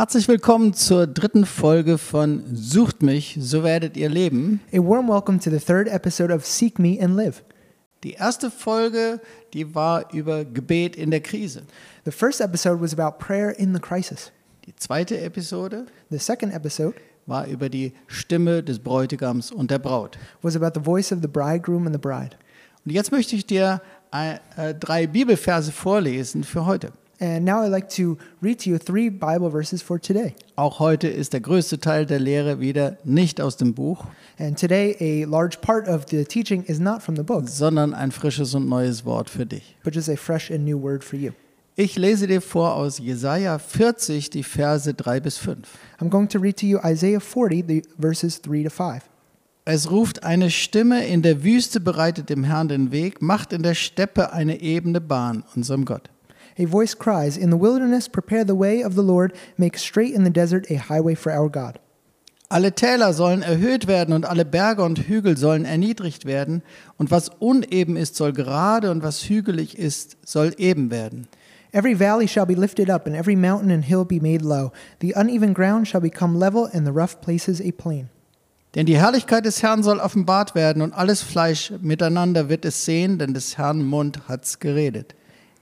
Herzlich willkommen zur dritten Folge von Sucht mich, so werdet ihr leben. A warm welcome to the third episode of Seek Me and Live. Die erste Folge, die war über Gebet in der Krise. The first episode was about prayer in the crisis. Die zweite Episode The second episode war über die Stimme des Bräutigams und der Braut. was about the voice of the bridegroom and the bride. Und jetzt möchte ich dir äh, äh, drei Bibelverse vorlesen für heute. And now I'd like to read to you three Bible verses for today. Auch heute ist der größte Teil der Lehre wieder nicht aus dem Buch, And today, a large part of the teaching is not from the book, sondern ein frisches und neues Wort für dich. but just a fresh and new word for you. Ich lese dir vor aus Jesaja 40, die Verse 3 bis 5. I'm going to read to you Isaiah 40, the verses 3 to 5. Es ruft eine Stimme, in der Wüste bereitet dem Herrn den Weg, macht in der Steppe eine ebene Bahn, unserem Gott. A voice cries, In the wilderness, prepare the way of the Lord, make straight in the desert a highway for our God. Alle Täler sollen erhöht werden und alle Berge und Hügel sollen erniedrigt werden, und was uneben ist, soll gerade, und was hügelig ist, soll eben werden. Every valley shall be lifted up, and every mountain and hill be made low. The uneven ground shall become level, and the rough places a plain. Denn die Herrlichkeit des Herrn soll offenbart werden, und alles Fleisch miteinander wird es sehen, denn des Herrn Mund hat's geredet.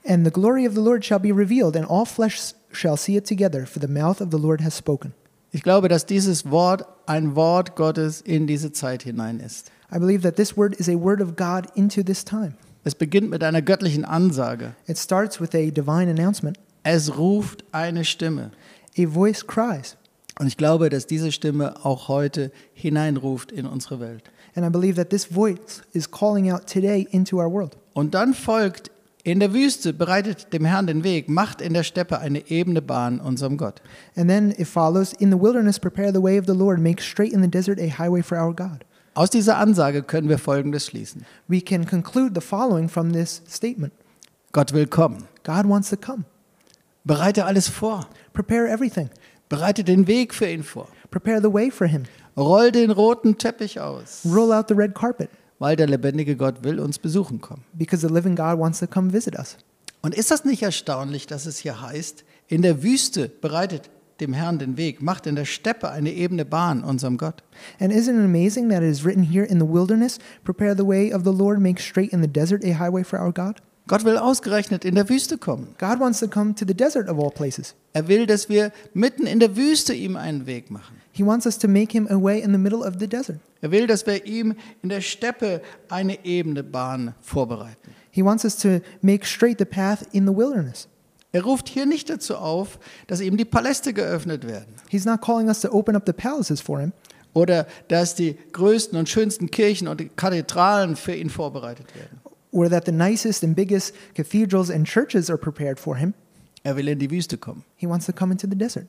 And the glory of the Lord shall be revealed, and all flesh shall see it together, for the mouth of the Lord has spoken. Ich glaube, dass dieses Wort ein Wort Gottes in diese Zeit hinein ist. I believe that this word is a word of God into this time. Es beginnt mit einer göttlichen Ansage. It starts with a divine announcement. Es ruft eine Stimme. A voice cries. Und ich glaube, dass diese Stimme auch heute hineinruft in unsere Welt. And I believe that this voice is calling out today into our world. Und dann folgt, in der Wüste bereitet dem Herrn den Weg, macht in der Steppe eine ebene Bahn unserem Gott. And then it follows In the wilderness, prepare the way of the Lord, make straight in the desert a highway for our God. Aus dieser Ansage können wir Folgendes schließen. We can conclude the following from this statement Gott will kommen. God wants to come. Bereite alles vor. Prepare everything, Bereite den Weg für ihn vor. prepare the way for Him, Roll den roten Teppich aus, roll out the red carpet, weil der lebendige Gott will uns besuchen kommen. because the living God wants to come visit us. Und ist das nicht erstaunlich, dass es hier heißt, in der Wüste bereitet dem Herrn den Weg, macht in der Steppe eine ebene Bahn unserem Gott. And isn't it amazing that it is written here in the wilderness, prepare the way of the Lord, make straight in the desert a highway for our God? Gott will ausgerechnet in der Wüste kommen. God wants to come to the desert of all places. Er will, dass wir mitten in der Wüste ihm einen Weg machen. He wants us to make him a way in the middle of the desert. Er will, dass wir ihm in der Steppe eine ebene Bahn vorbereiten. He wants us to make straight the path in the wilderness. Er ruft hier nicht dazu auf, dass ihm die Paläste geöffnet werden He's not calling us to open up the palaces for him oder dass die größten und schönsten Kirchen und Kathedralen für ihn vorbereitet werden. Or that the nicest and biggest cathedrals and churches are prepared for him. Er will in die Wüste kommen. He wants to come into the desert.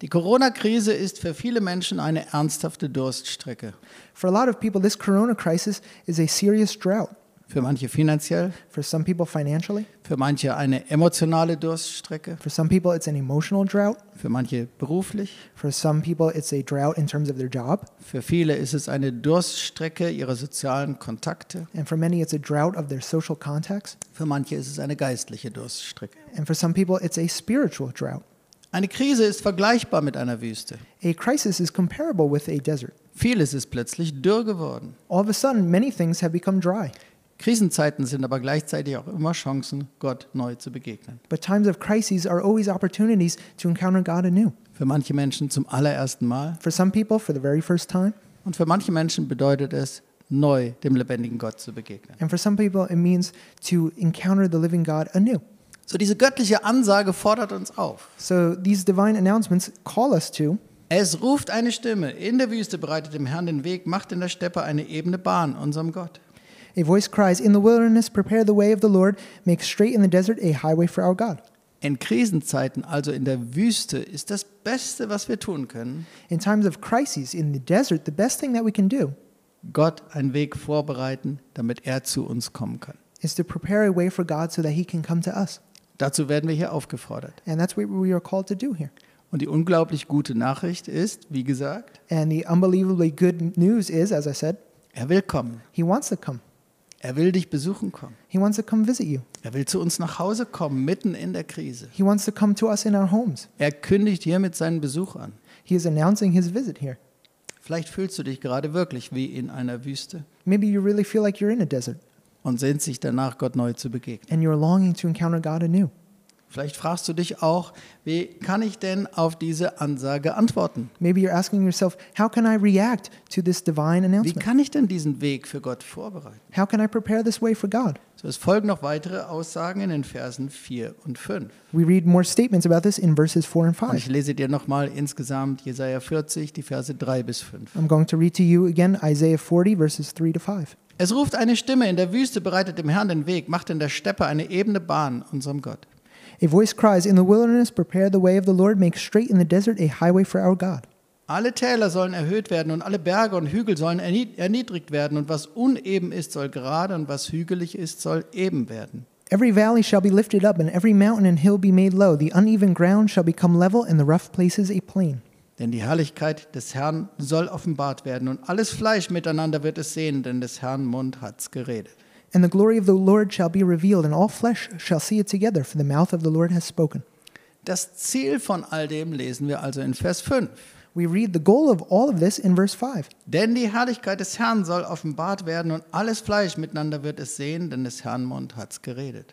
Die Corona-Krise ist für viele Menschen eine ernsthafte Durststrecke. For a lot of people, this corona crisis is a serious drought. Für manche finanziell, For some people, financially. für manche eine emotionale Durststrecke, For some people, it's an emotional drought. für manche beruflich. For some people, it's a drought in terms of their job. Für viele ist es eine Durststrecke ihrer sozialen Kontakte. And for many, it's a drought of their social contacts. Für manche ist es eine geistliche Durststrecke. And for some people, it's a spiritual drought. Eine Krise ist vergleichbar mit einer Wüste. A crisis is comparable with a desert. Vieles ist plötzlich dürr geworden. All of a sudden, many things have become dry. Krisenzeiten sind aber gleichzeitig auch immer Chancen, Gott neu zu begegnen. But times of crises are always opportunities to encounter God anew. Für manche Menschen zum allerersten Mal For some people, for the very first time. und für manche Menschen bedeutet es, neu dem lebendigen Gott zu begegnen. And for some people, it means to encounter the living God anew. So diese göttliche Ansage fordert uns auf. So these divine announcements call us to Es ruft eine Stimme, in der Wüste bereitet dem Herrn den Weg, macht in der Steppe eine ebene Bahn unserem Gott. A voice cries, In the wilderness, prepare the way of the Lord, make straight in the desert a highway for our God. In Krisenzeiten, also in der Wüste, ist das Beste, was wir tun können, In times of crises in the desert, the best thing that we can do Gott einen Weg vorbereiten, damit er zu uns kommen kann. is to prepare a way for God so that he can come to us. Dazu werden wir hier aufgefordert. And that's what we are called to do here. Und die unglaublich gute Nachricht ist, wie gesagt, And the unbelievably good news is, as I said, er will kommen. he wants to come. Er will dich besuchen kommen. He wants to come visit you. Er will zu uns nach Hause kommen, mitten in der Krise. He wants to come to us in our homes. Er kündigt hiermit seinen Besuch an. He is announcing his visit here. Vielleicht fühlst du dich gerade wirklich wie in einer Wüste Maybe you really feel like you're in a desert und sehnst dich danach, Gott neu zu begegnen. and you're longing to encounter God anew. Vielleicht fragst du dich auch, wie kann ich denn auf diese Ansage antworten? Maybe you're asking yourself, how can I react to this divine Wie announcement? kann ich denn diesen Weg für Gott vorbereiten? How can I prepare this way for God? So, es folgen noch weitere Aussagen in den Versen 4 und 5. We read more statements about this in verses 4 and Und ich 5. lese dir nochmal insgesamt Jesaja 40, die Verse 3 bis 5. I'm going to read to you again Isaiah 40, verses 3 to 5. Es ruft eine Stimme in der Wüste, bereitet dem Herrn den Weg, macht in der Steppe eine ebene Bahn unserem Gott. A voice cries, In the wilderness, prepare the way of the Lord, make straight in the desert a highway for our God. Alle Täler sollen erhöht werden und alle Berge und Hügel sollen ernied- erniedrigt werden und was uneben ist, soll gerade und was hügelig ist, soll eben werden. Every valley shall be lifted up, and every mountain and hill be made low. The uneven ground shall become level, and the rough places a plain. Denn die Herrlichkeit des Herrn soll offenbart werden und alles Fleisch miteinander wird es sehen, denn des Herrn Mund hat's geredet. And the glory of the Lord shall be revealed, and all flesh shall see it together, for the mouth of the Lord has spoken. Das Ziel von all dem lesen wir also in Vers 5. We read the goal of all of this in verse 5. Denn die Herrlichkeit des Herrn soll offenbart werden und alles Fleisch miteinander wird es sehen, denn des Herrn Mund hat's geredet.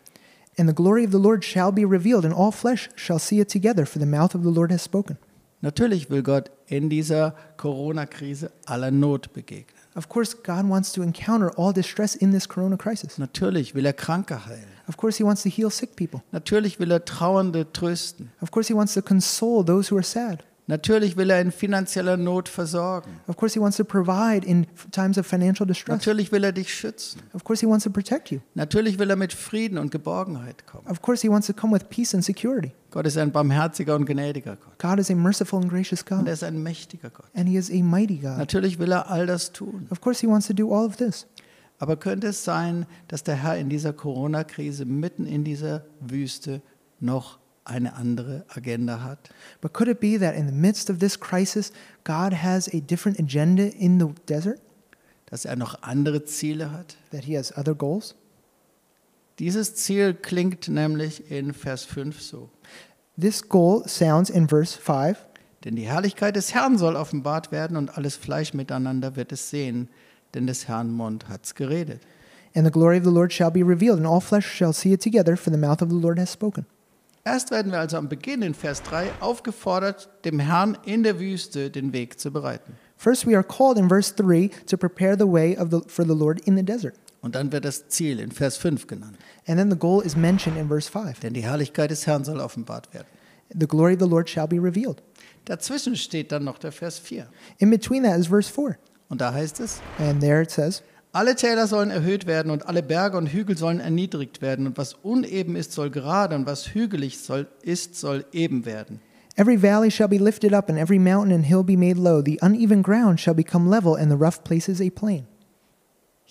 And the glory of the Lord shall be revealed, and all flesh shall see it together, for the mouth of the Lord has spoken. Natürlich will Gott in dieser Corona-Krise aller Not begegnen. Of course, God wants to encounter all distress in this corona crisis. Natürlich will er Kranke heilen. Of course, He wants to heal sick people. Natürlich will er Trauernde trösten. Of course, He wants to console those who are sad. Natürlich will er in finanzieller Not versorgen. Of course, He wants to provide in times of financial distress. Natürlich will er dich schützen. Of course, He wants to protect you. Natürlich will er mit Frieden und Geborgenheit kommen. Of course, He wants to come with peace and security. Gott ist ein barmherziger und gnädiger Gott. God is a merciful and gracious Und er God, ist ein mächtiger Gott. and He is a mighty God. Natürlich will er all das tun. Of course, He wants to do all of this. Aber könnte es sein, dass der Herr in dieser Corona-Krise mitten in dieser Wüste noch eine andere Agenda hat? But could it be that in the midst of this crisis, God has a different agenda in the desert? Dass er noch andere Ziele hat? That He has other goals? Dieses Ziel klingt nämlich in Vers 5 so. This goal sounds in verse 5 Denn die Herrlichkeit des Herrn soll offenbart werden und alles Fleisch miteinander wird es sehen, denn des Herrn Mund hat's geredet. And the glory of the Lord shall be revealed, and all flesh shall see it together, for the mouth of the Lord has spoken. Erst werden wir also am Beginn in Vers 3 aufgefordert, dem Herrn in der Wüste den Weg zu bereiten. First, we are called in verse 3 to prepare the way of the, for the Lord in the desert. Und dann wird das Ziel in Vers 5 genannt. And then the goal is mentioned in verse 5 Denn die Herrlichkeit des Herrn soll offenbart werden. the glory of the Lord shall be revealed. Dazwischen steht dann noch der Vers 4. In between that is verse 4. Und da heißt es, And there it says, alle Täler sollen erhöht werden und alle Berge und Hügel sollen erniedrigt werden und was uneben ist, soll gerade und was hügelig soll, ist, soll eben werden. Every valley shall be lifted up, and every mountain and hill be made low. The uneven ground shall become level, and the rough places a plain.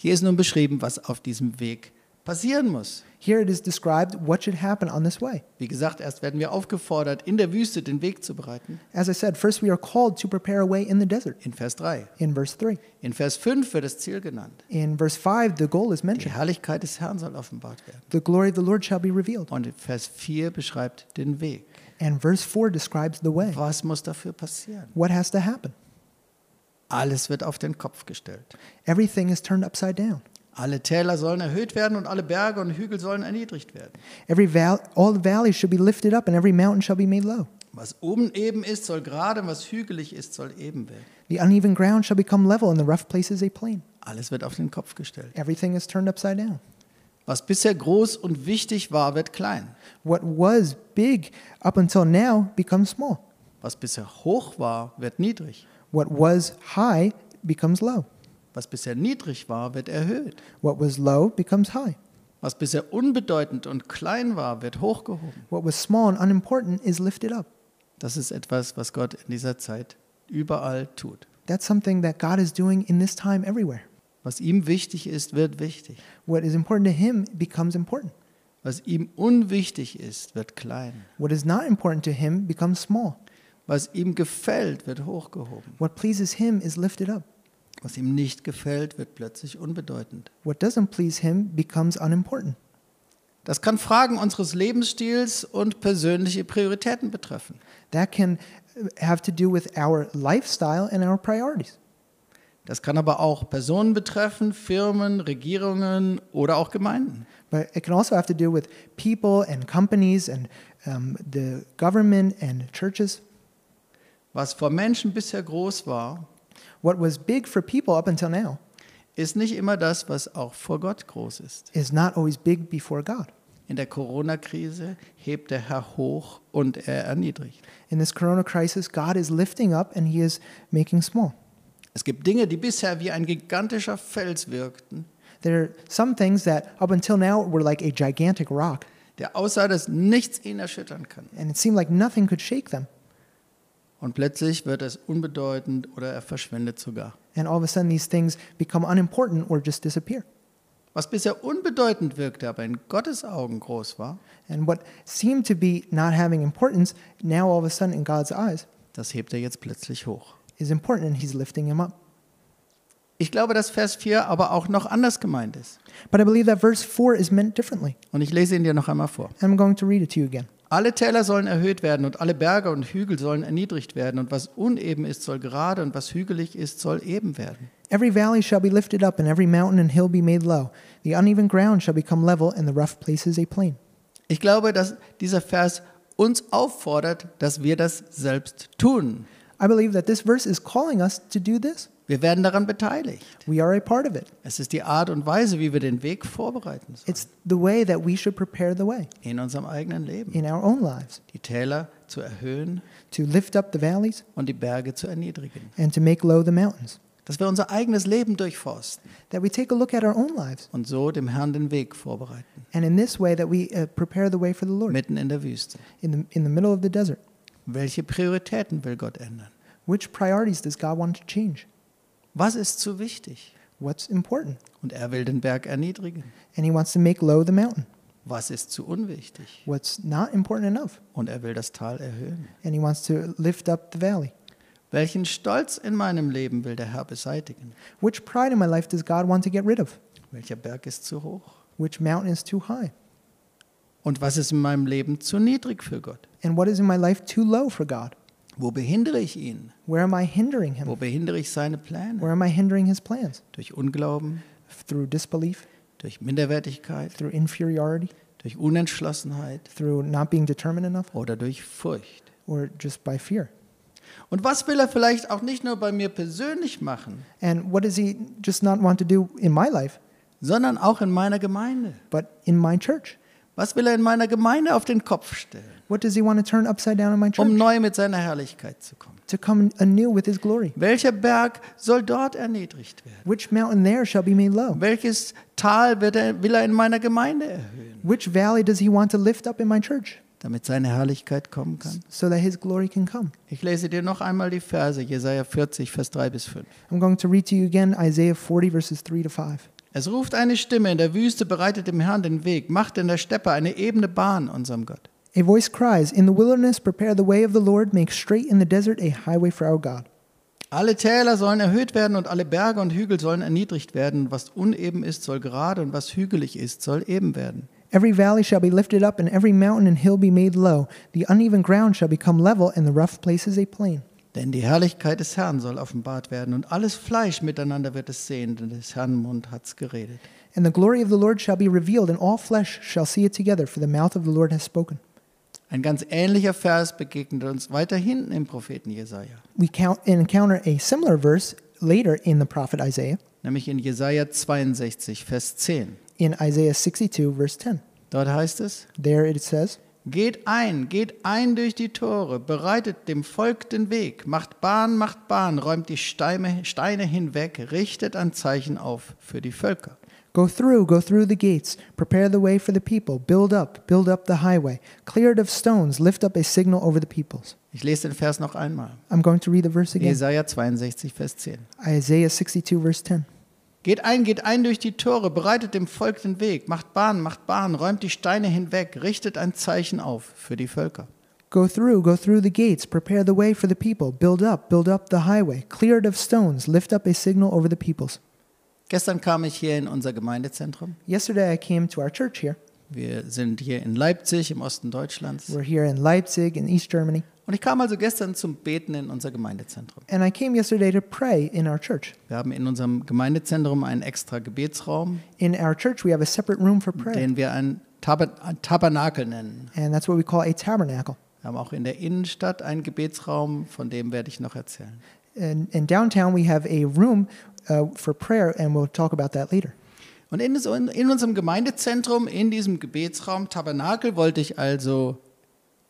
Hier ist nun beschrieben, was auf diesem Weg passieren muss. Here it is described what should happen on this way. Wie gesagt, erst werden wir aufgefordert, in der Wüste den Weg zu bereiten, As I said, first we are called to prepare a way in the desert, in Vers 3. in verse 3. In Vers 5 wird das Ziel genannt. In verse 5, the goal is Die mentioned. Herrlichkeit des Herrn soll offenbart werden. The glory of the Lord shall be revealed. Und Vers 4 beschreibt den Weg. And verse 4 describes the way. Was muss dafür passieren? What has to happen? Alles wird auf den Kopf gestellt. Everything is turned upside down. Alle Täler sollen erhöht werden und alle Berge und Hügel sollen erniedrigt werden. Every val- all the valleys shall be lifted up, and every mountain shall be made low. Was oben eben ist, soll gerade, und was hügelig ist, soll eben werden. The uneven ground shall become level, and the rough places a plain. Alles wird auf den Kopf gestellt. Everything is turned upside down. Was bisher groß und wichtig war, wird klein. What was big up until now becomes small. Was bisher hoch war, wird niedrig. What was high becomes low. Was bisher niedrig war, wird erhöht. What was low becomes high. Was bisher unbedeutend und klein war, wird hochgehoben. What was small and unimportant is lifted up. Das ist etwas, was Gott in dieser Zeit überall tut. That's something that God is doing in this time everywhere. Was ihm wichtig ist, wird wichtig. What is important to Him becomes important. Was ihm unwichtig ist, wird klein. What is not important to Him becomes small. Was ihm gefällt, wird hochgehoben. What pleases Him is lifted up. Was ihm nicht gefällt, wird plötzlich unbedeutend. What doesn't please him becomes unimportant. Das kann Fragen unseres Lebensstils und persönliche Prioritäten betreffen. That can have to do with our lifestyle and our priorities. Das kann aber auch Personen betreffen, Firmen, Regierungen oder auch Gemeinden. But it can also have to do with people and companies and um, the government and churches. Was vor Menschen bisher groß war, What was big for people up until now ist nicht immer das, was auch vor Gott groß ist. is not always big before God. In der Corona-Krise hebt der Herr hoch und er erniedrigt. In this corona crisis, God is lifting up and he is making small. Es gibt Dinge, die bisher wie ein gigantischer Fels wirkten, There are some things that up until now were like a gigantic rock, der aussah, dass nichts ihn erschüttern kann. and it seemed like nothing could shake them. Und plötzlich wird es unbedeutend oder er verschwindet sogar. And all of a sudden, these things become unimportant or just disappear. Was bisher unbedeutend wirkte, aber in Gottes Augen groß war, And what seemed to be not having importance, now all of a sudden in God's eyes, das hebt er jetzt plötzlich hoch. is important, and he's lifting him up. Ich glaube, dass Vers 4 aber auch noch anders gemeint ist. But I believe that verse 4 is meant differently. Und ich lese ihn dir noch einmal vor. I'm going to read it to you again. Alle Täler sollen erhöht werden und alle Berge und Hügel sollen erniedrigt werden und was uneben ist, soll gerade und was hügelig ist, soll eben werden. Every valley shall be lifted up, and every mountain and hill be made low. The uneven ground shall become level, and the rough places a plain. Ich glaube, dass dieser Vers uns auffordert, dass wir das selbst tun. I believe that this verse is calling us to do this. Wir werden daran beteiligt. We are a part of it. Es ist die Art und Weise, wie wir den Weg vorbereiten sollen It's the way that we should prepare the way in unserem eigenen Leben. in our own lives Die Täler zu erhöhen to lift up the valleys und die Berge zu erniedrigen. and to make low the mountains. Dass wir unser eigenes Leben durchforsten That we take a look at our own lives, und so dem Herrn den Weg vorbereiten, and in this way that we uh, prepare the way for the Lord mitten in der Wüste. in the in the middle of the desert. Welche Prioritäten will Gott ändern? Which priorities does God want to change? Was ist zu wichtig? What's important? Und er will den Berg erniedrigen. And He wants to make low the mountain. Was ist zu unwichtig? What's not important enough? Und er will das Tal erhöhen. And He wants to lift up the valley. Welchen Stolz in meinem Leben will der Herr beseitigen? Which pride in my life does God want to get rid of? Welcher Berg ist zu hoch? Which mountain is too high? Und was ist in meinem Leben zu niedrig für Gott? And what is in my life too low for God? Wo behindere ich ihn? Where am I hindering Wo Him? behindere ich seine Pläne? Where am I hindering His plans? Durch Unglauben, Through disbelief, durch Minderwertigkeit, through inferiority, durch Unentschlossenheit through not being determined enough, oder durch Furcht. or just by fear? Und was will er vielleicht auch nicht nur bei mir persönlich machen, And what does He just not want to do in my life, sondern auch in meiner Gemeinde? but in my church? Was will er in meiner Gemeinde auf den Kopf stellen, What does He want to turn upside down in my church? um neu mit seiner Herrlichkeit zu kommen? To come anew with His glory. Welcher Berg soll dort erniedrigt werden? Which mountain there shall be made low? Welches Tal wird er, will er in meiner Gemeinde erhöhen, Which valley does He want to lift up in my church damit seine Herrlichkeit kommen kann? so that His glory can come? Ich lese dir noch einmal die Verse, Jesaja 40, Vers 3 bis 5. I'm going to read to you again Isaiah 40, verses 3 to 5. Es ruft eine Stimme in der Wüste, bereitet dem Herrn den Weg, macht in der Steppe eine ebene Bahn unserem Gott. A voice cries, In the wilderness, prepare the way of the Lord, make straight in the desert a highway for our God. Alle Täler sollen erhöht werden und alle Berge und Hügel sollen erniedrigt werden. Was uneben ist, soll gerade und was hügelig ist, soll eben werden. Every valley shall be lifted up, and every mountain and hill be made low. The uneven ground shall become level, and the rough places a plain. Denn die Herrlichkeit des Herrn soll offenbart werden und alles Fleisch miteinander wird es sehen, denn des Herrn Mund hat's geredet. And the glory of the Lord shall be revealed, and all flesh shall see it together, for the mouth of the Lord has spoken. Ein ganz ähnlicher Vers begegnet uns weiter hinten im Propheten Jesaja, We count, encounter a similar verse later in the prophet Isaiah, nämlich in Jesaja 62, Vers 10. in Isaiah 62, verse 10. Dort heißt es: There it says, Geht ein, geht ein durch die Tore, bereitet dem Volk den Weg, macht Bahn, macht Bahn, räumt die Steine, Steine hinweg, richtet ein Zeichen auf für die Völker. Go through, go through the gates, prepare the way for the people, build up, build up the highway, clear it of stones, lift up a signal over the peoples. Ich lese den Vers noch einmal. I'm going to read the verse again. Jesaja 62, Vers 10. Isaiah 62, verse 10. Geht ein, geht ein durch die Tore, bereitet dem Volk den Weg, macht Bahn, macht Bahn, räumt die Steine hinweg, richtet ein Zeichen auf für die Völker. Go through, go through the gates, prepare the way for the people, build up, build up the highway, clear it of stones, lift up a signal over the peoples. Gestern kam ich hier in unser Gemeindezentrum. Yesterday I came to our church here. Wir sind hier in Leipzig im Osten Deutschlands. We're here in Leipzig in East Germany. Und ich kam also gestern zum Beten in unser Gemeindezentrum. And I came yesterday to pray in our church. Wir haben in unserem Gemeindezentrum einen extra Gebetsraum, In our church, we have a separate room for prayer, den wir ein Taber ein Tabernakel nennen. and that's what we call a tabernacle. Wir haben auch in der Innenstadt einen Gebetsraum, von dem werde ich noch erzählen. And in downtown, we have a room uh, for prayer, and we'll talk about that later. Und in, in unserem Gemeindezentrum, in diesem Gebetsraum Tabernakel, wollte ich also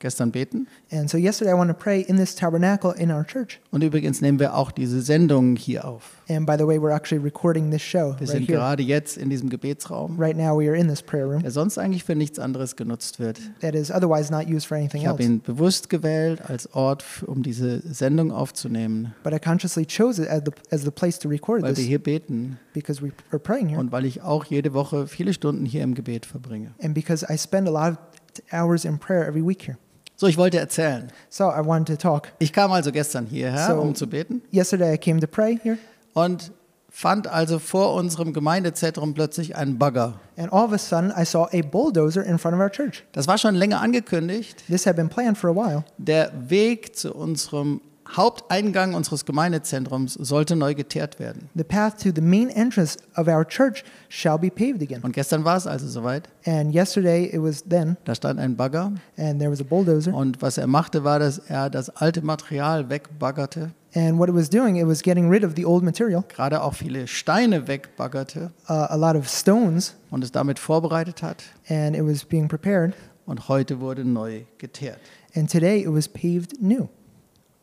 gestern beten. And so yesterday, I wanted to pray in this tabernacle in our church. Und übrigens nehmen wir auch diese Sendung hier auf. And by the way, we're actually recording this show Wir right sind here. gerade jetzt in diesem Gebetsraum, Right now, we are in this prayer room der sonst eigentlich für nichts anderes genutzt wird. that is otherwise not used for anything Ich habe ihn bewusst gewählt als Ort, f- um diese Sendung aufzunehmen, But I consciously chose it as the, as the place to record weil wir this hier beten because we are praying here und weil ich auch jede Woche viele Stunden hier im Gebet verbringe. and because I spend a lot of t- hours in prayer every week here. So, ich wollte erzählen. So I wanted to talk. Ich kam also gestern hierher, So- um zu beten Yesterday, I came to pray here, und fand also vor unserem Gemeindezentrum plötzlich einen Bagger. and all of a sudden, I saw a bulldozer in front of our church. Das war schon länger angekündigt. This had been planned for a while. Der Weg zu unserem Haupteingang unseres Gemeindezentrums sollte neu geteert werden. The path to the main entrance of our church shall be paved again. Und gestern war es also soweit. And yesterday, it was then, Da stand ein Bagger and there was a bulldozer. und was er machte, war, dass er das alte Material wegbaggerte, And what it was doing, it was getting rid of the old material, gerade auch viele Steine wegbaggerte uh, a lot of stones, und es damit vorbereitet hat. and it was being prepared. Und heute wurde neu geteert. And today, it was paved new.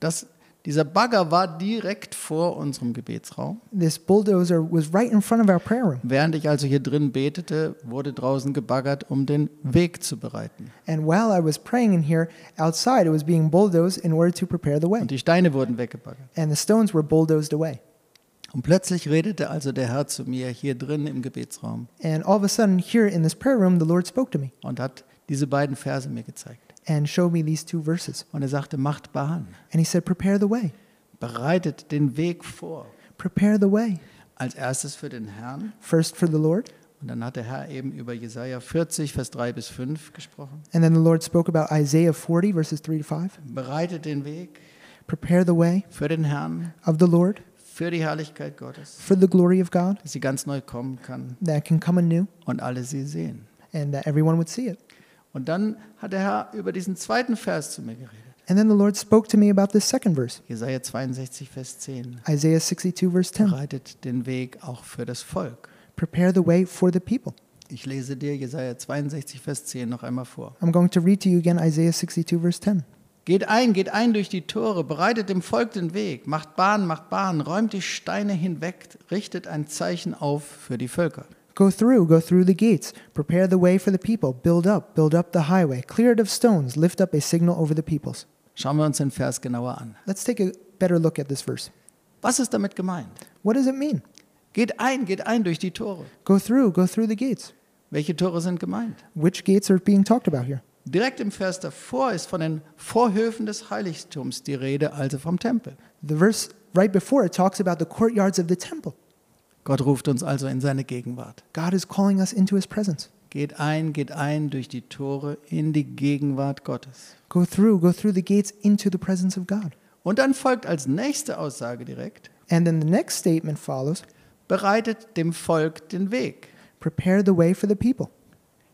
Das, dieser Bagger war direkt vor unserem Gebetsraum. This bulldozer was right in front of our prayer room. Während ich also hier drin betete, wurde draußen gebaggert, um den Weg zu bereiten. And while I was praying in here, outside it was being bulldozed in order to prepare the way. Und die Steine wurden weggebaggert. And the stones were bulldozed away. Und plötzlich redete also der Herr zu mir hier drin im Gebetsraum And all of a sudden, here in this prayer room, the Lord spoke to me und hat diese beiden Verse mir gezeigt. And showed me these two verses. Und er sagte, macht Bahn, And He said, Prepare the way. bereitet den Weg vor. Prepare the way. Als erstes für den Herrn. First for the Lord. Und dann hat der Herr eben über Jesaja 40, Vers 3 bis 5 gesprochen. And then the Lord spoke about Isaiah 40, verses 3 to 5. Bereitet den Weg Prepare the way für den Herrn, of the Lord für die Herrlichkeit Gottes, for the glory of God dass sie ganz neu kommen kann that can come anew und alle sie sehen. and that everyone would see it. Und dann hat der Herr über diesen zweiten Vers zu mir geredet. And then the Lord spoke to me about this second verse, Jesaja 62, Vers 10. Isaiah 62, verse 10. Bereitet den Weg auch für das Volk. Prepare the way for the people. Ich lese dir Jesaja 62, Vers 10 noch einmal vor. I'm going to read to you again Isaiah 62, verse 10. Geht ein, geht ein durch die Tore, bereitet dem Volk den Weg, macht Bahn, macht Bahn, räumt die Steine hinweg, richtet ein Zeichen auf für die Völker. Go through, go through the gates, prepare the way for the people, build up, build up the highway, clear it of stones, lift up a signal over the peoples. Schauen wir uns den Vers genauer an. Let's take a better look at this verse. Was ist damit gemeint? What does it mean? Geht ein, geht ein durch die Tore. Go through, go through the gates. Welche Tore sind gemeint? Which gates are being talked about here? Direkt im Vers davor ist von den Vorhöfen des Heiligtums die Rede, also vom Tempel. The verse right before it talks about the courtyards of the temple. Gott ruft uns also in seine Gegenwart. God is calling us into his presence. Geht ein, geht ein durch die Tore in die Gegenwart Gottes. Go through, go through the gates into the presence of God. Und dann folgt als nächste Aussage direkt, And then the next statement follows bereitet dem Volk den Weg. prepare the way for the people.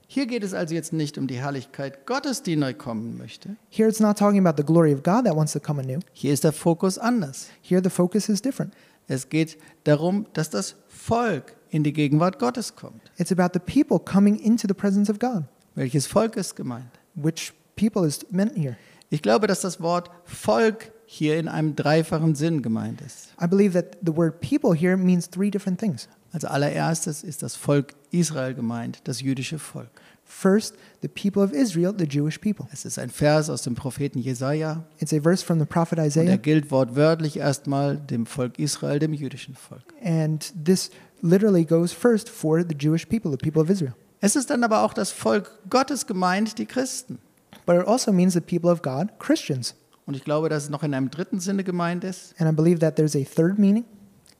Hier geht es also jetzt nicht um die Herrlichkeit Gottes, die neu kommen möchte. Here it's not talking about the glory of God that wants to come anew. Hier ist der Fokus anders. Here the focus is different. Es geht darum, dass das Volk in die Gegenwart Gottes kommt. It's about the people coming into the presence of God. Welches Volk ist gemeint? Which people is meant here? Ich glaube, dass das Wort Volk hier in einem dreifachen Sinn gemeint ist. I believe that the word people here means three different things. Als allererstes ist das Volk Israel gemeint, das jüdische Volk. First, the people of Israel, the Jewish people. Es ist ein Vers aus dem Propheten Jesaja It's a verse from the prophet und er Isaiah, gilt wortwörtlich erstmal dem Volk Israel, dem jüdischen Volk. and this literally goes first for the Jewish people, the people of Israel. Es ist dann aber auch das Volk Gottes gemeint, die Christen. but it also means the people of God, Christians. Und ich glaube, dass es noch in einem dritten Sinne gemeint ist. And I believe that there's a third meaning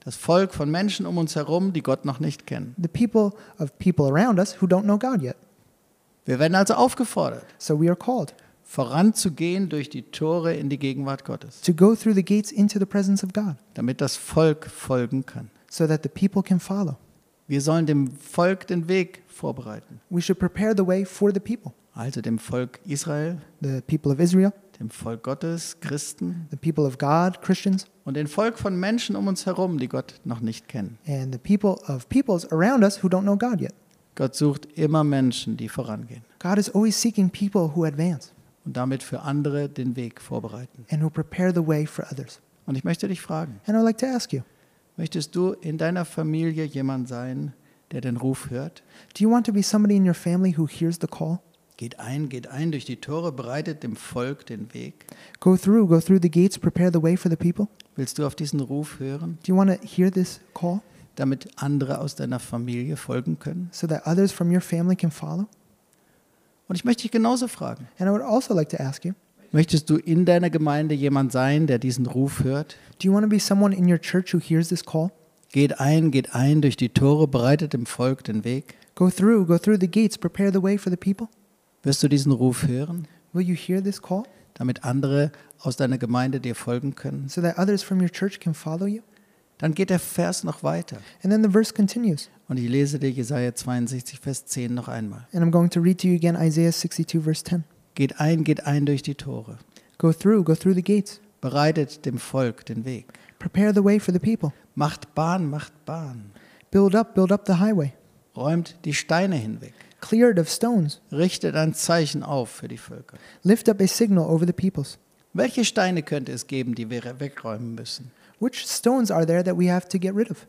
Das Volk von Menschen um uns herum, die Gott noch nicht kennen. the people of people around us who don't know God yet. Wir werden also aufgefordert, So we are called voranzugehen durch die Tore in die Gegenwart Gottes, to go through the gates into the presence of God damit das Volk folgen kann. so that the people can follow. Wir sollen dem Volk den Weg vorbereiten. We should prepare the way for the people, Also dem Volk Israel, the people of Israel, dem Volk Gottes, Christen the people of God, Christians, und dem Volk von Menschen um uns herum, die Gott noch nicht kennen. and the people of peoples around us who don't know God yet. Gott sucht immer Menschen, die vorangehen God is always seeking people who advance und damit für andere den Weg vorbereiten. and who prepare the way for others. Und ich möchte dich fragen, And I'd like to ask you möchtest du in deiner Familie jemand sein, der den Ruf hört? do you want to be somebody in your family who hears the call? Geht ein, geht ein durch die Tore, bereitet dem Volk den Weg. Go through, go through the gates, prepare the way for the people? Willst du auf diesen Ruf hören, Do you want to hear this call damit andere aus deiner Familie folgen können? so that others from your family can follow? Und ich möchte dich genauso fragen. And I would also like to ask you Möchtest du in deiner Gemeinde jemand sein, der diesen Ruf hört? do you want to be someone in your church who hears this call? Geht ein, geht ein durch die Tore, bereitet dem Volk den Weg. Go through, go through the gates, prepare the way for the people? Wirst du diesen Ruf hören, Will you hear this call damit andere aus deiner Gemeinde dir folgen können? so that others from your church can follow you? Dann geht der Vers noch weiter. And then the verse continues. Und ich lese dir Jesaja 62, Vers 10 noch einmal. And I'm going to read to you again Isaiah 62, verse 10. Geht ein, geht ein durch die Tore. Go through, go through the gates, Bereitet dem Volk den Weg. prepare the way for the people, Macht Bahn, macht Bahn. build up, build up the highway, Räumt die Steine hinweg. Clear it of stones, Richtet ein Zeichen auf für die Völker. lift up a signal over the peoples. Welche Steine könnte es geben, die wir wegräumen müssen? Which stones are there that we have to get rid of?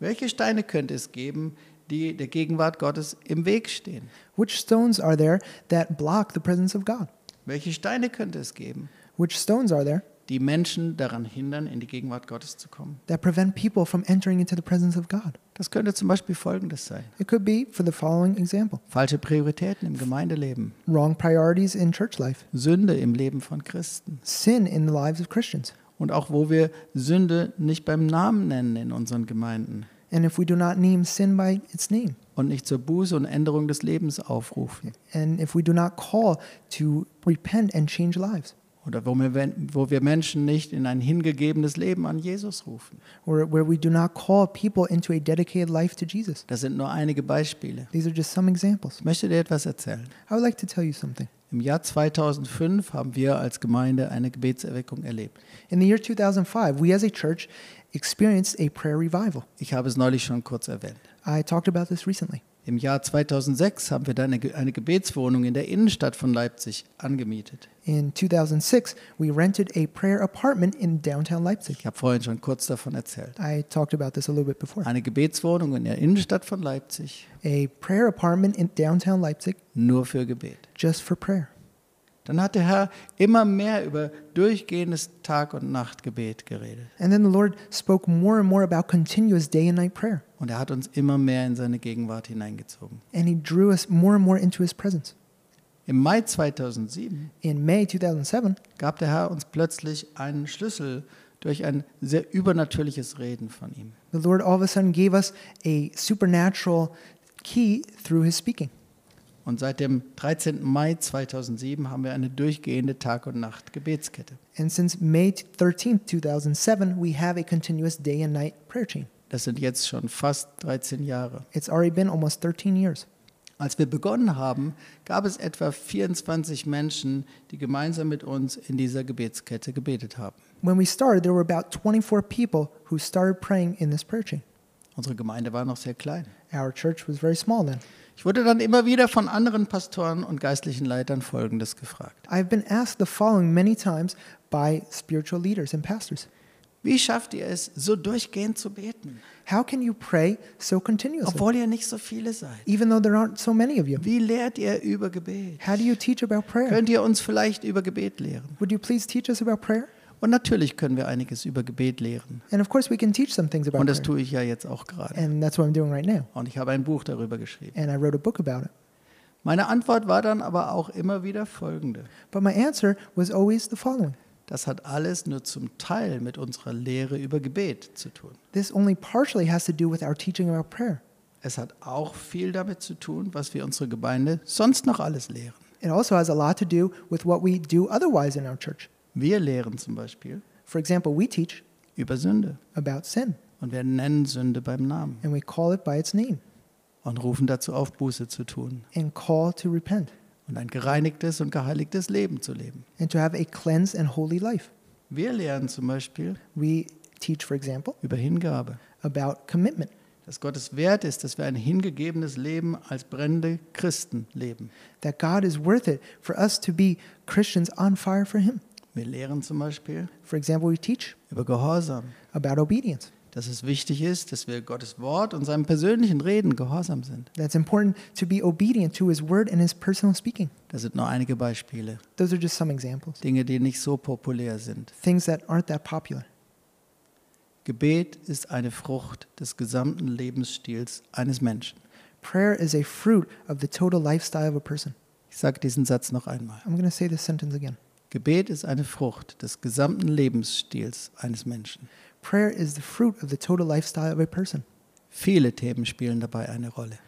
Welche Steine könnte es geben, die der Gegenwart Gottes im Weg stehen? Which stones are there that block the presence of God? Welche Steine könnte es geben, Which stones are there die Menschen daran hindern, in die Gegenwart Gottes zu kommen? that prevent people from entering into the presence of God? Das könnte zum Beispiel Folgendes sein. It could be for the following example Falsche Prioritäten im Gemeindeleben, wrong priorities in church life, Sünde im Leben von Christen sin in the lives of Christians. und auch wo wir Sünde nicht beim Namen nennen in unseren Gemeinden And if we do not name sin by its name, und nicht zur Buße und Änderung des Lebens aufrufen and if we do not call to repent and change lives, oder wo wir, wo wir Menschen nicht in ein hingegebenes Leben an Jesus rufen. or where we do not call people into a dedicated life to Jesus. Das sind nur einige Beispiele. These are just some examples. Ich möchte dir etwas erzählen. I would like to tell you something. Im Jahr 2005 haben wir als Gemeinde eine Gebetserweckung erlebt. In the year 2005, we as a church experienced a prayer revival. Ich habe es neulich schon kurz erwähnt. I talked about this recently. Im Jahr 2006 haben wir dann eine, eine Gebetswohnung in der Innenstadt von Leipzig angemietet. In 2006, we rented a prayer apartment in downtown Leipzig. Ich habe vorhin schon kurz davon erzählt. I talked about this a little bit before. Eine Gebetswohnung in der Innenstadt von Leipzig, A prayer apartment in downtown Leipzig nur für Gebet. just for prayer. Dann hat der Herr immer mehr über durchgehendes Tag- und Nachtgebet geredet. And then the Lord spoke more and more about continuous day and night prayer. Und er hat uns immer mehr in seine Gegenwart hineingezogen. And He drew us more and more into His presence. Im Mai 2007 In May 2007, gab der Herr uns plötzlich einen Schlüssel durch ein sehr übernatürliches Reden von ihm. the Lord all of a sudden gave us a supernatural key through His speaking. Und seit dem 13. Mai 2007 haben wir eine durchgehende Tag- und Nacht-Gebetskette. And since May 13th, 2007, we have a continuous day and night prayer chain. Das sind jetzt schon fast 13 Jahre. It's already been almost 13 years. Als wir begonnen haben, gab es etwa 24 Menschen, die gemeinsam mit uns in dieser Gebetskette gebetet haben. When we started, there were about 24 people who started praying in this prayer chain. Unsere Gemeinde war noch sehr klein. Our church was very small then. Ich wurde dann immer wieder von anderen Pastoren und geistlichen Leitern Folgendes gefragt. I've been asked the following many times by spiritual leaders and pastors Wie schafft ihr es, so durchgehend zu beten, How can you pray so continuously, obwohl ihr nicht so viele seid? even though there aren't so many of you? Wie lehrt ihr über Gebet? How do you teach about prayer? Könnt ihr uns vielleicht über Gebet lehren? Would you please teach us about prayer? Und natürlich können wir einiges über Gebet lehren. And of course, we can teach some things about Und das tue ich ja jetzt auch gerade. And that's what I'm doing right now. Und ich habe ein Buch darüber geschrieben. And I wrote a book about it. Meine Antwort war dann aber auch immer wieder folgende. But my answer was always the following Das hat alles nur zum Teil mit unserer Lehre über Gebet zu tun. This only partially has to do with our teaching about prayer. Es hat auch viel damit zu tun, was wir unsere Gemeinde sonst noch alles lehren. It also has a lot to do with what we do otherwise in our church. Wir lehren zum Beispiel For example, we teach über Sünde about sin und wir nennen Sünde beim Namen and we call it by its name und rufen dazu auf, Buße zu tun and call to repent und ein gereinigtes und geheiligtes Leben zu leben. and to have a cleansed and holy life. Wir lehren zum Beispiel We teach, for example, über Hingabe, about commitment, dass Gottes Wert ist, dass wir ein hingegebenes Leben als brennende Christen leben. that God is worth it for us to be Christians on fire for Him. Wir lehren zum Beispiel For example, we teach über Gehorsam, about obedience. dass es wichtig ist, dass wir Gottes Wort und seinem persönlichen Reden gehorsam sind. That's important to be obedient to His word and His personal speaking. Das sind nur einige Beispiele, Those are just some examples. Dinge, die nicht so populär sind. Things that aren't that popular. Gebet ist eine Frucht des gesamten Lebensstils eines Menschen. Prayer is a fruit of the total lifestyle of a person. Ich sage diesen Satz noch einmal. I'm going to say this sentence again. Gebet ist eine Frucht des gesamten Lebensstils eines Menschen. Prayer is the fruit of the total lifestyle of a person. Viele Themen spielen dabei eine Rolle.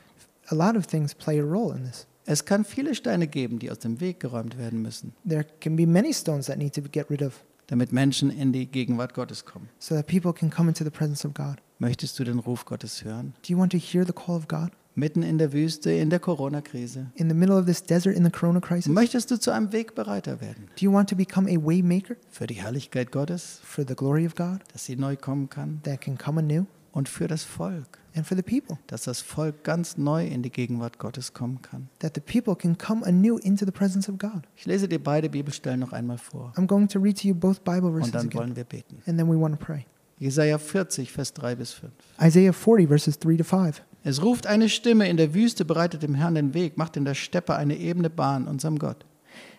A lot of things play a role in this. Es kann viele Steine geben, die aus dem Weg geräumt werden müssen, There can be many stones that need to be get rid of damit Menschen in die Gegenwart Gottes kommen. so that people can come into the presence of God. Möchtest du den Ruf Gottes hören? Do you want to hear the call of God Mitten in der Wüste, in der Corona-Krise? in the middle of this desert in the corona crisis? Möchtest du zu einem Wegbereiter werden Do you want to become a way maker für die Herrlichkeit Gottes, for the glory of God dass sie neu kommen kann that can come anew und für das Volk, and for the people dass das Volk ganz neu in die Gegenwart Gottes kommen kann? that the people can come anew into the presence of God? Ich lese dir beide Bibelstellen noch einmal vor I'm going to read to you both Bible und verses dann again wollen wir beten. and then we want to pray. Jesaja 40, Vers 3 bis 5. Isaiah 40 verses 3 to 5. Es ruft eine Stimme in der Wüste, bereitet dem Herrn den Weg, macht in der Steppe eine ebene Bahn unserem Gott.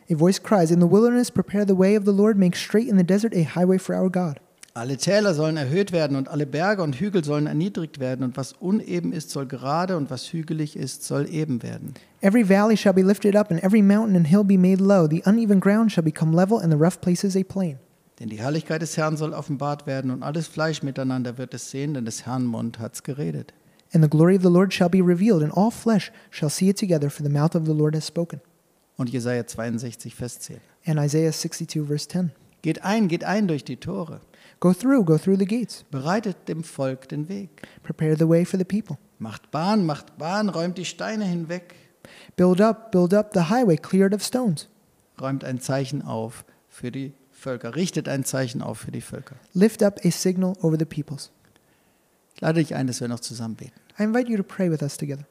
A voice cries, In the wilderness, prepare the way of the Lord, make straight in the desert a highway for our God. Alle Täler sollen erhöht werden und alle Berge und Hügel sollen erniedrigt werden und was uneben ist, soll gerade und was hügelig ist, soll eben werden. Every valley shall be lifted up, and every mountain and hill be made low. The uneven ground shall become level, and the rough places a plain. Denn die Herrlichkeit des Herrn soll offenbart werden und alles Fleisch miteinander wird es sehen, denn des Herrn Mund hat's geredet. And the glory of the Lord shall be revealed, and all flesh shall see it together, for the mouth of the Lord has spoken. Und Jesaja 62, Vers 10. And Isaiah 62 verse 10. Geht ein, geht ein durch die Tore, Go through, go through the gates. bereitet dem Volk den Weg. Prepare the way for the people. Macht Bahn, macht Bahn, räumt die Steine hinweg, Build up, build up the highway cleared of stones. räumt ein Zeichen auf für die Völker, richtet ein Zeichen auf für die Völker. Lift up a signal over the peoples. Ich lade dich ein, dass wir noch zusammen beten. I invite you to pray with us together.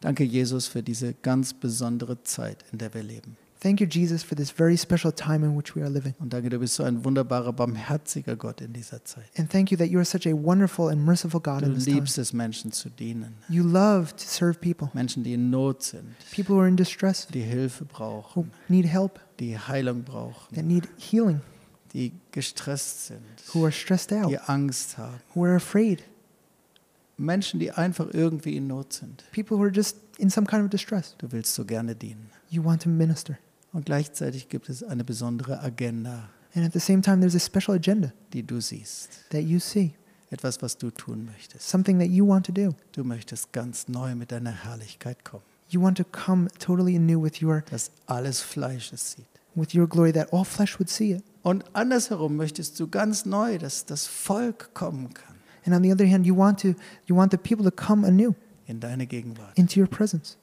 Danke, Jesus, für diese ganz besondere Zeit, in der wir leben. Thank you, Jesus, for this very special time in which we are living. Und danke, du bist so ein wunderbarer, barmherziger Gott in dieser Zeit. And thank you that you are such a wonderful and merciful God Du in this time. liebst es, Menschen zu dienen. You love to serve people, Menschen, die in Not sind, people who are in distress, die Hilfe who brauchen, need help, die Heilung brauchen, that need healing, die gestresst sind, who are stressed out, die Angst haben. who are afraid, Menschen, die einfach irgendwie in Not sind. people who are just in some kind of distress. Du willst so gerne dienen. You want to minister. Und gleichzeitig gibt es eine besondere Agenda, And at the same time, there's a special agenda die du siehst. that you see, Etwas, was du tun möchtest. something that you want to do. Du möchtest ganz neu mit deiner Herrlichkeit kommen, You want to come totally anew with your dass alles Fleisch es sieht. with your glory that all flesh would see it. Und andersherum möchtest du ganz neu, dass das Volk kommen kann And on the other hand, you want to you want the people to come anew in deine Gegenwart. into your presence.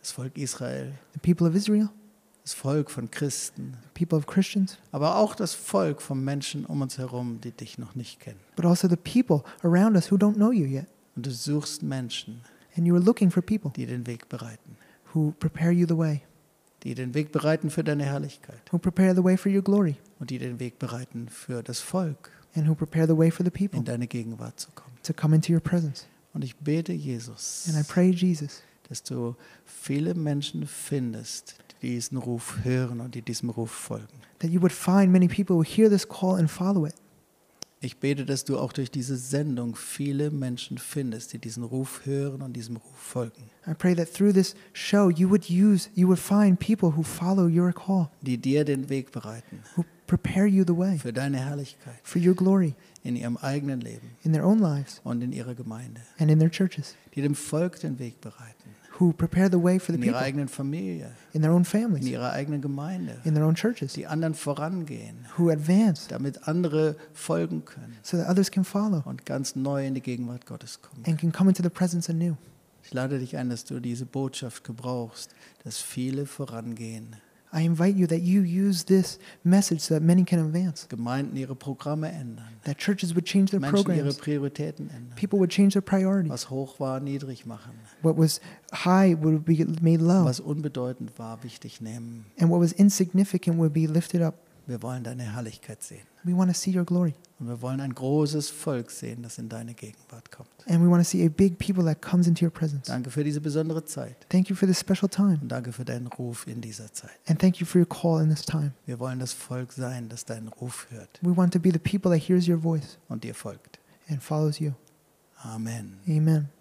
Das Volk Israel, The people of Israel, das Volk von Christen, the people of Christians, aber auch das Volk von Menschen um uns herum, die dich noch nicht kennen. but also the people around us who don't know you yet. Und du suchst Menschen, And you are looking for people die den Weg bereiten, who prepare you the way, die den Weg bereiten für deine Herrlichkeit who prepare the way for your glory, und die den Weg bereiten für das Volk, and who prepare the way for the people in deine Gegenwart zu kommen. to come into your presence. Und ich bete, Jesus, And I pray, Jesus, dass du viele Menschen findest, die diesen Ruf hören und die diesem Ruf folgen. that you would find many people who hear this call and follow it. Ich bete, dass du auch durch diese Sendung viele Menschen findest, die diesen Ruf hören und diesem Ruf folgen, I pray that through this show you would use you would find people who follow your call, die dir den Weg bereiten. who prepare you the way für deine Herrlichkeit. for your glory in ihrem eigenen Leben. in their own lives und in ihrer Gemeinde, and in their churches, die dem Volk den Weg bereiten, who prepare the way for the in ihrer people. eigenen Familie, in their own in families, ihrer eigenen Gemeinde, in their own churches, die anderen vorangehen, who advance. Damit andere folgen können. So that others can follow. Und ganz neu in die Gegenwart Gottes kommen. and can come into the presence anew. Ich lade dich ein, dass du diese Botschaft gebrauchst, dass viele vorangehen, I invite you that you use this message so that many can advance, Gemeinden ihre Programme ändern, that churches would change their Menschen ihre Prioritäten ändern, people would change their priorities. was hoch war, niedrig machen, What was high would be made low, was unbedeutend war, wichtig nehmen. and what was insignificant would be lifted up. Wir wollen deine Herrlichkeit sehen We want to see your glory, und wir wollen ein großes Volk sehen, das in deine Gegenwart kommt. and we want to see a big people that comes into your presence. Danke für diese besondere Zeit Thank you for this special time, und danke für deinen Ruf in dieser Zeit. and thank you for your call in this time. Wir wollen das Volk sein, das deinen Ruf hört We want to be the people that hears your voice und dir folgt. and follows you. Amen. Amen.